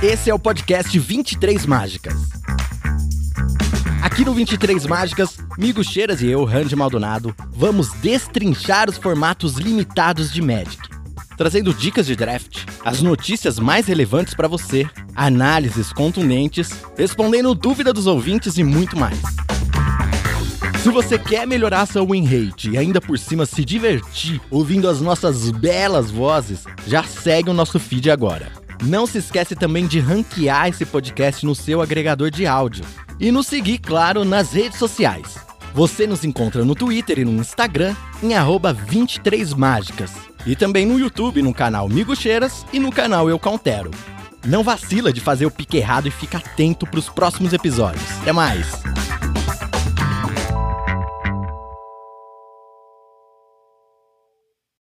Esse é o podcast 23 Mágicas. Aqui no 23 Mágicas, Migo Cheiras e eu, Randy Maldonado, vamos destrinchar os formatos limitados de Magic. Trazendo dicas de draft, as notícias mais relevantes para você, análises contundentes, respondendo dúvida dos ouvintes e muito mais. Se você quer melhorar seu win rate e ainda por cima se divertir ouvindo as nossas belas vozes, já segue o nosso feed agora. Não se esquece também de ranquear esse podcast no seu agregador de áudio e nos seguir, claro, nas redes sociais. Você nos encontra no Twitter e no Instagram em 23mágicas e também no YouTube no canal Migo Cheiras e no canal Eu Countero. Não vacila de fazer o pique errado e fica atento para os próximos episódios. Até mais!